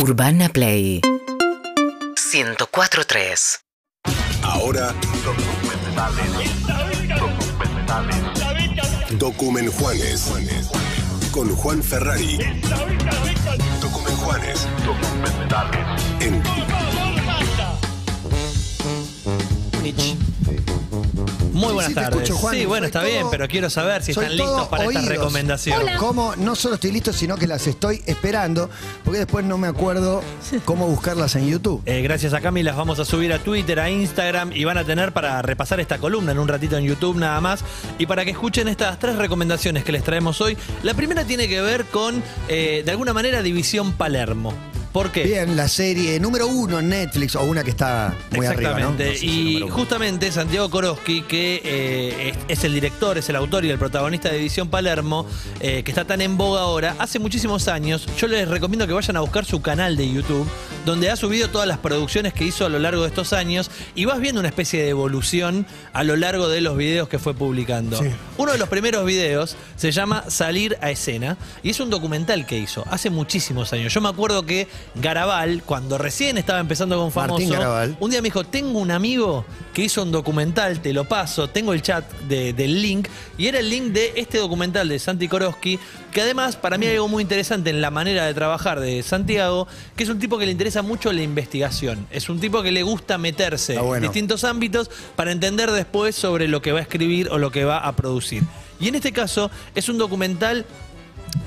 Urbana Play 104.3 Ahora, Documen Juanes. Con Juan Ferrari. Documen Juanes. En Muy buenas Sí, te tardes. escucho, Juan. sí, bueno, Soy está todo- bien, pero quiero saber si están listos para esta oídos. recomendación. Como no solo estoy listo, sino que las estoy esperando, porque después no me acuerdo cómo buscarlas en YouTube. Eh, gracias a Cami las vamos a subir a Twitter, a Instagram y van a tener para repasar esta columna en un ratito en YouTube nada más y para que escuchen estas tres recomendaciones que les traemos hoy. La primera tiene que ver con, eh, de alguna manera, División Palermo. ¿Por qué? Bien, la serie número uno en Netflix, o una que está muy arriba, ¿no? Exactamente. No sé si y justamente Santiago Koroski, que eh, es, es el director, es el autor y el protagonista de División Palermo, eh, que está tan en boga ahora, hace muchísimos años, yo les recomiendo que vayan a buscar su canal de YouTube, donde ha subido todas las producciones que hizo a lo largo de estos años y vas viendo una especie de evolución a lo largo de los videos que fue publicando. Uno de los primeros videos se llama Salir a escena y es un documental que hizo hace muchísimos años. Yo me acuerdo que Garabal, cuando recién estaba empezando con Famoso, Martín Garabal. un día me dijo, tengo un amigo que hizo un documental, te lo paso, tengo el chat de- del link, y era el link de este documental de Santi Koroski, que además para mí hay algo muy interesante en la manera de trabajar de Santiago, que es un tipo que le interesa mucho la investigación, es un tipo que le gusta meterse bueno. en distintos ámbitos para entender después sobre lo que va a escribir o lo que va a producir. Y en este caso es un documental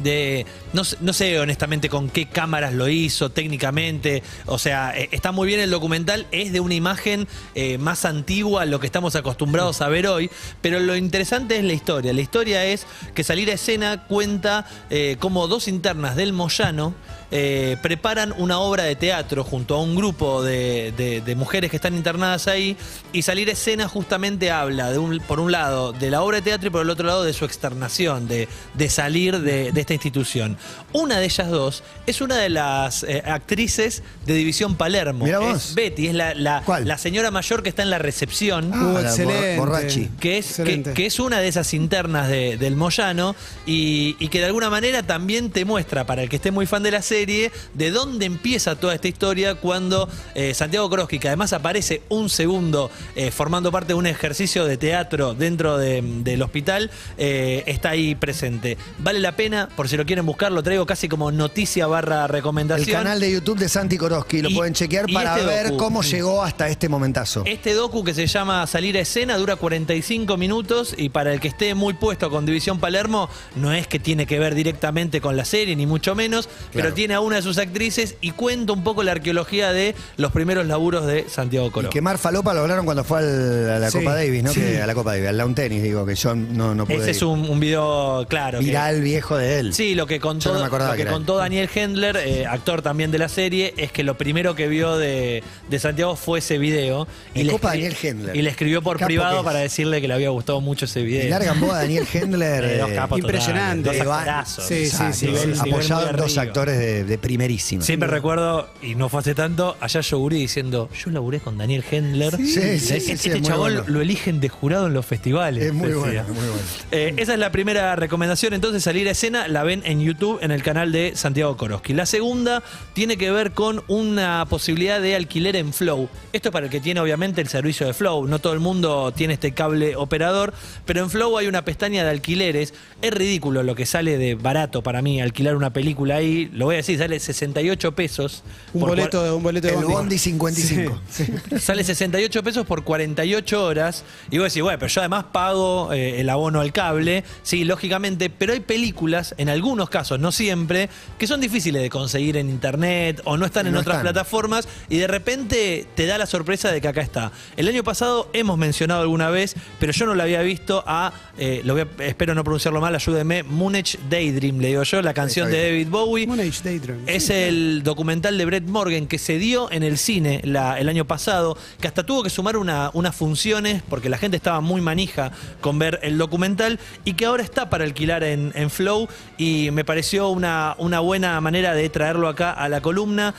de no, sé- no sé honestamente con qué cámaras lo hizo técnicamente o sea eh, está muy bien el documental es de una imagen eh, más antigua a lo que estamos acostumbrados a ver hoy pero lo interesante es la historia la historia es que salir a escena cuenta eh, como dos internas del Moyano eh, preparan una obra de teatro junto a un grupo de, de- de mujeres que están internadas ahí y salir a escena justamente habla de un, por un lado de la obra de teatro y por el otro lado de su externación, de, de salir de, de esta institución. Una de ellas dos es una de las eh, actrices de División Palermo. Mirá Es vos. Betty, es la, la- ¿Cuál? la señora mayor que está en la recepción Ah, la excelente. Bor- Borrachi. que es, que, Excelente. que es una de esas internas de- del Moyano y, y que de alguna manera también te muestra, para el que esté muy fan de la serie, de dónde empieza toda esta historia cuando eh, Santiago Kroski, que además aparece un segundo eh, formando parte de un ejercicio de teatro dentro de- del hospital, eh, está ahí presente. Vale la pena, por si lo quieren buscar, lo traigo casi como noticia barra El recomendación. canal de YouTube de Santi Koroski, lo Y- pueden chequear para este ver docu. cómo llegó hasta este momentazo. Este docu que se llama Salir a escena dura 45 minutos y para el que esté muy puesto con División Palermo, no es que tiene que ver directamente con la serie, ni mucho menos, pero tiene a una de sus actrices y cuenta un poco la arqueología de los primeros laburos de Santiago Y Colón. quemar falopa lo hablaron cuando fue al- a la Sí, Copa Davis, ¿no? sí. Que a la Copa Davis, al lawn tennis, digo, que yo no, no pude Ese es un, un video, claro. que- viral viejo de él. Sí, lo que contó, Yo no me acordaba lo que que contó. Daniel Hendler, eh, actor también de la serie, es que lo primero que vio de, de Santiago fue ese video. Me le copa escri- Daniel Hendler. Y le escribió por Capo que privado para decirle que le había gustado mucho ese video. Y larga en boda Daniel Hendler. Eh, eh, impresionante. totales, dos Eh, actorazos. Sí, sí, sí, apoyado en dos actores de, de primerísima. Siempre recuerdo, y no fue hace tanto, allá Yoguri diciendo, yo laburé con Daniel Hendler. Sí, sí, sí, este es chabón bueno. lo eligen de jurado en los festivales. Es muy decía. bueno, muy bueno. Eh, esa es la primera recomendación, entonces salir a escena, la ven en YouTube en el canal de Santiago Koroski. La segunda tiene que ver con una posibilidad de alquiler en Flow. Esto es para el que tiene obviamente el servicio de Flow. No todo el mundo tiene este cable operador, pero en Flow hay una pestaña de alquileres. Es ridículo lo que sale de barato para mí alquilar una película ahí. Lo voy a decir, sale 68 pesos. Un por boleto, de un boleto de El bondi. Bondi 55. Sale 68 pesos por 48 horas. Y vos decís, bueno, pero yo además pago eh, el abono al cable. Sí, lógicamente. Pero hay películas, en algunos casos, no siempre, que son difíciles de conseguir en internet o no están en No otras están. plataformas. Y de repente te da la sorpresa de que acá está. El año pasado hemos mencionado alguna vez, pero yo no lo había visto a, eh, lo voy a- espero no pronunciarlo mal, ayúdeme, Moonage Daydream, le digo yo, la canción de. David Bowie. Moonage Daydream. Es Sí. el documental de Brett Morgan que se dio en el cine la- el año pasado, que hasta tuvo que sumar una- unas funciones porque la gente estaba muy manija con ver el documental y que ahora está para alquilar en, en Flow y me pareció una, una buena manera de traerlo acá a la columna.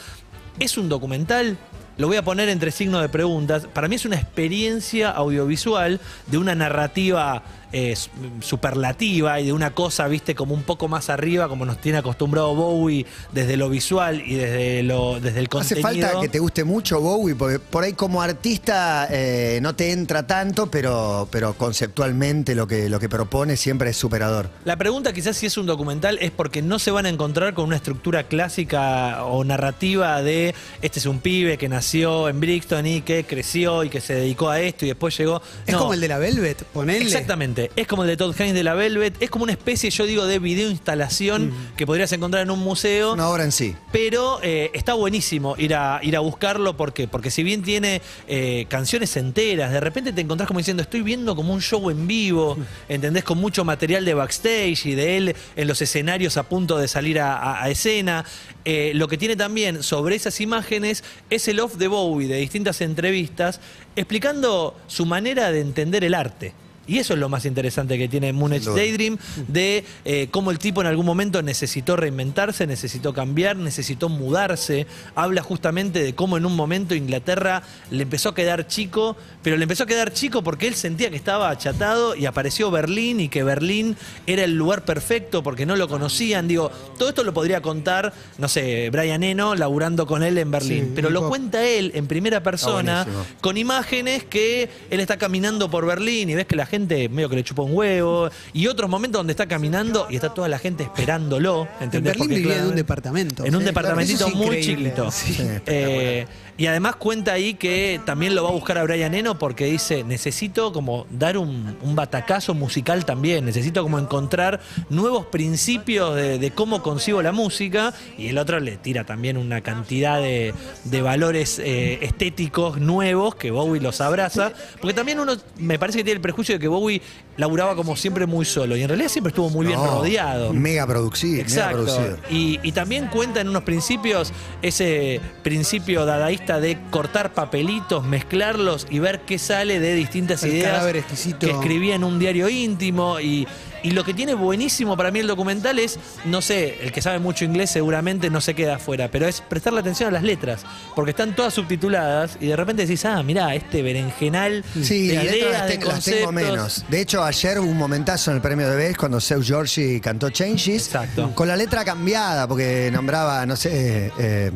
Es un documental. Lo voy a poner entre signos de preguntas. Para mí es una experiencia audiovisual de una narrativa eh, superlativa y de una cosa, viste, como un poco más arriba, como nos tiene acostumbrado Bowie desde lo visual y desde, lo, desde el Hace contenido. falta que te guste mucho Bowie, porque por ahí como artista eh, no te entra tanto, pero, pero conceptualmente lo que, lo que propone siempre es superador. La pregunta quizás si es un documental es porque no se van a encontrar con una estructura clásica o narrativa de este es un pibe que nació en Brixton y que creció y que se dedicó a esto y después llegó. Es No. como el de la Velvet, ponele. Exactamente, es como el de Todd Haynes de la Velvet, es como una especie, yo digo, de video instalación que podrías encontrar en un museo. Una obra en sí. Pero eh, está buenísimo ir a, ir a buscarlo. ¿Por qué? Porque si bien tiene eh, canciones enteras, de repente te encontrás como diciendo, estoy viendo como un show en vivo, ¿entendés? Con mucho material de backstage y de él en los escenarios a punto de salir a, a- a escena. Eh, lo que tiene también sobre esas imágenes es el off de Bowie de distintas entrevistas explicando su manera de entender el arte. Y eso es lo más interesante que tiene Moon Age. Daydream, de eh, cómo el tipo en algún momento necesitó reinventarse, necesitó cambiar, necesitó mudarse. Habla justamente de cómo en un momento Inglaterra le empezó a quedar chico, pero le empezó a quedar chico porque él sentía que estaba achatado y apareció Berlín y que Berlín era el lugar perfecto porque no lo conocían. Digo, todo esto lo podría contar, no sé, Brian Eno laburando con él en Berlín, Sí, pero lo cuenta él en primera persona con imágenes que él está caminando por Berlín y ves que la gente medio que le chupa un huevo y otros momentos donde está caminando y está toda la gente esperándolo. En ¿entendés? Berlín Porque, vivía de un departamento. En un Sí, departamentito claro, es muy chiquito. Sí. Eh, y además cuenta ahí que también lo va a buscar a Brian Eno porque dice, necesito como dar un, un batacazo musical también, necesito como encontrar nuevos principios de, cómo concibo la música. Y el otro le tira también una cantidad de, de valores eh, estéticos nuevos que Bowie los abraza, porque también uno me parece que tiene el prejuicio de que Bowie laburaba como siempre muy solo y en realidad siempre estuvo muy bien No, rodeado. Mega producido. Mega Exacto. producido. Y, y también cuenta en unos principios ese principio dadaísta de cortar papelitos, mezclarlos y ver qué sale de distintas El ideas cadáver exquisito. que escribía en un diario íntimo. Y, y lo que tiene buenísimo para mí el documental es, no sé, el que sabe mucho inglés seguramente no se queda afuera, pero es prestarle atención a las letras, porque están todas subtituladas y de repente decís, ah, mirá, este berenjenal Sí, de las letras ideas, las, de tengo- las tengo conceptos. menos. De hecho, ayer hubo un momentazo en el premio de Best cuando Seu Giorgi cantó Changes. Exacto. Con la letra cambiada, porque nombraba, no sé, eh,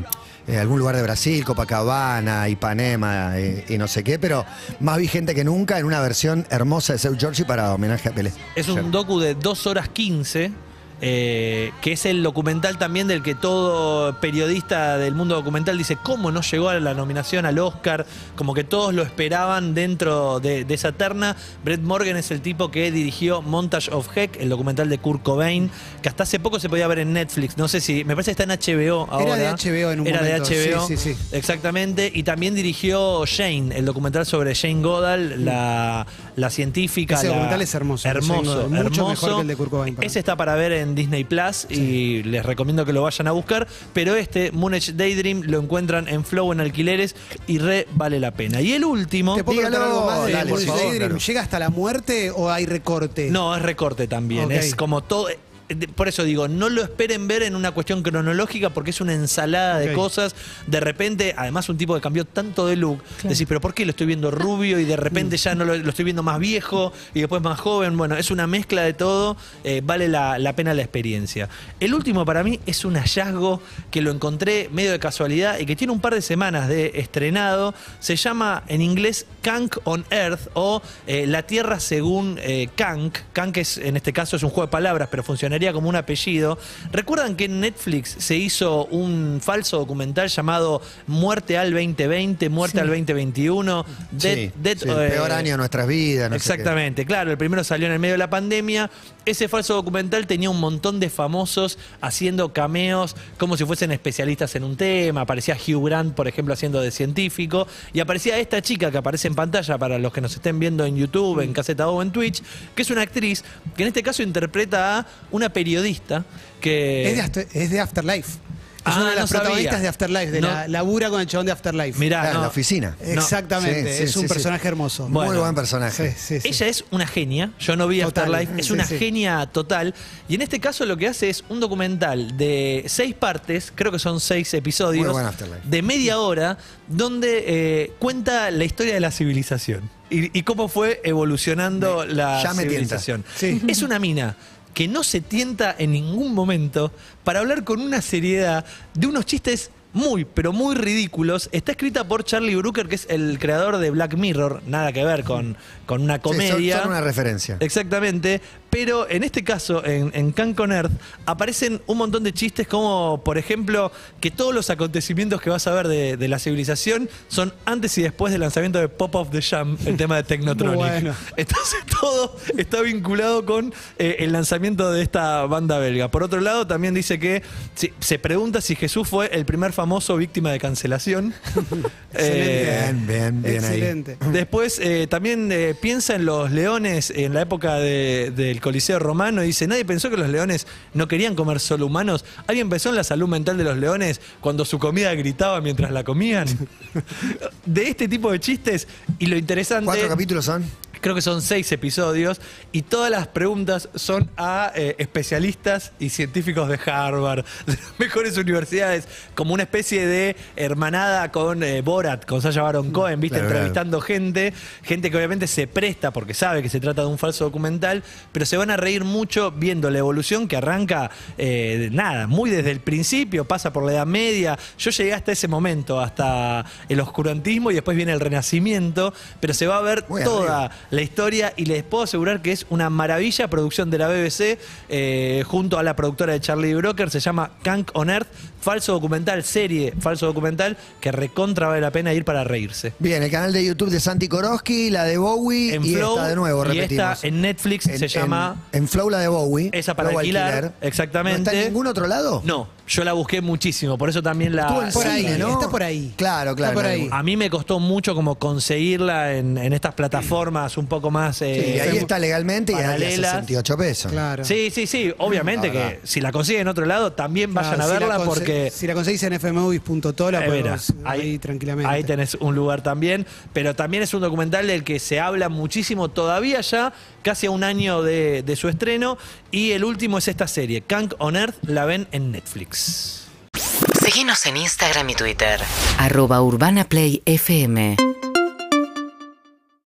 eh, algún lugar de Brasil, Copacabana, Ipanema eh, y no sé qué, pero más vigente que nunca en una versión hermosa de Seu Giorgi para homenaje a Pelé. Es un docu de 2 horas 15, eh, que es el documental también del que todo periodista del mundo documental dice cómo no llegó a la nominación al Oscar, como que todos lo esperaban dentro de, de esa terna. Brett Morgan es el tipo que dirigió Montage of Heck, el documental de Kurt Cobain, que hasta hace poco se podía ver en Netflix, no sé si, me parece que está en HBO ahora. Era de HBO en un Era momento, de HBO, sí, sí, sí. exactamente, y también dirigió Jane, el documental sobre Jane Goodall, la, la científica. Ese la- documental es hermoso, Hermoso, mucho hermoso. mejor que el de Kurt Cobain Ese mí. está para ver en Disney Plus y les recomiendo que lo vayan a buscar. Pero este, Moonage Daydream, lo encuentran en Flow en alquileres y re vale la pena. Y el último. ¿Te puedo Dígalo, algo más de dale, Daydream? claro. ¿Llega hasta la muerte o hay recorte? No, es recorte también. Es como todo. Por eso digo, no lo esperen ver en una cuestión cronológica porque es una ensalada de cosas. De repente, además un tipo que cambió tanto de look, decís, pero ¿por qué lo estoy viendo rubio y de repente ya no lo, lo estoy viendo más viejo y después más joven? Bueno, es una mezcla de todo, eh, vale la, la pena la experiencia. El último para mí es un hallazgo que lo encontré medio de casualidad y que tiene un par de semanas de estrenado. Se llama en inglés Kank on Earth o eh, La Tierra según eh, Kank. Kank es, en este caso es un juego de palabras, pero como un apellido. ¿Recuerdan que en Netflix se hizo un falso documental llamado Muerte al 2020, Muerte al 2021? Dead- Sí, el eh, peor año de nuestras vidas. no. Exactamente, claro, el primero salió en el medio de la pandemia. Ese falso documental tenía un montón de famosos haciendo cameos como si fuesen especialistas en un tema. Aparecía Hugh Grant, por ejemplo, haciendo de científico. Y aparecía esta chica que aparece en pantalla para los que nos estén viendo en YouTube, en Caseta o en Twitch, que es una actriz que en este caso interpreta a una periodista que... Es de, After- es de Afterlife. Es Ah, una de no las sabía. protagonistas de Afterlife, de No. la labura con el chabón de Afterlife. Mirá, Ah, en no. la oficina. Exactamente, Sí, es sí, un sí. personaje hermoso. Bueno. Muy buen personaje. Sí, sí, sí. Ella es una genia, yo no vi Total, Afterlife, es sí, una sí. genia total. Y en este caso lo que hace es un documental de seis partes, creo que son seis episodios, Muy buen Afterlife. de media hora, donde eh, cuenta la historia de la civilización y, y cómo fue evolucionando Me- la ya me tienta. civilización. Sí. Es una mina que no se tienta en ningún momento para hablar con una seriedad de unos chistes muy, pero muy ridículos. Está escrita por Charlie Brooker, que es el creador de Black Mirror, nada que ver con, con una Sí, son- comedia. son una referencia. Exactamente, pero en este caso, en, en Canc on Earth, aparecen un montón de chistes como, por ejemplo, que todos los acontecimientos que vas a ver de, de la civilización son antes y después del lanzamiento de Pop of the Jam, el tema de Technotronic. Bueno. Entonces todo está vinculado con eh, el lanzamiento de esta banda belga. Por otro lado, también dice que si- se pregunta si Jesús fue el primer famoso víctima de cancelación. Eh, Bien, bien, bien ahí. Excelente. Después eh, también eh, piensa en los leones en la época de- del Coliseo Romano y dice, nadie pensó que los leones no querían comer solo humanos. ¿Alguien pensó en la salud mental de los leones cuando su comida gritaba mientras la comían? De este tipo de chistes y lo interesante... ¿Cuántos capítulos son? Creo que son seis episodios y todas las preguntas son a eh, especialistas y científicos de Harvard, de las mejores universidades, como una especie de hermanada con eh, Borat, con Sasha Baron Cohen, ¿viste? Claro, claro. Entrevistando gente, gente que obviamente se presta porque sabe que se trata de un falso documental, pero se van a reír mucho viendo la evolución que arranca, eh, de nada, muy desde el principio, pasa por la Edad Media. Yo llegué hasta ese momento, hasta el oscurantismo y después viene el Renacimiento, pero se va a ver Muy toda arriba. La historia y les puedo asegurar que es una maravilla producción de la BBC eh, junto a la productora de Charlie Broker, se llama Kank on Earth, falso documental, serie, falso documental, que recontra vale la pena ir para reírse. Bien, el canal de YouTube de Santi Koroski, la de Bowie En y Flow esta de nuevo, y repetimos. esta en Netflix se llama... En, Flow la de Bowie. Esa para Flow alquilar, exactamente. ¿No está en ningún otro lado? No, yo la busqué muchísimo, por eso también la... Estuvo en Por cine, ahí, ¿no? está por ahí. Claro, claro. Está por ahí. A mí me costó mucho como conseguirla en, en estas plataformas un poco más... Sí, eh, ahí está legalmente y ahí a paralelas. 68 pesos. Claro. Sí, sí, sí, obviamente que si la consiguen en otro lado también vayan a si verla porque... Si la conseguís en fmovies.to la Eh, mira, podemos ahí, tranquilamente. Ahí tenés un lugar también, pero también es un documental del que se habla muchísimo todavía ya, casi a un año de, de su estreno, y el último es esta serie, Kank on Earth, la ven en Netflix. Síguenos en Instagram y Twitter. Arroba Urbana Play FM.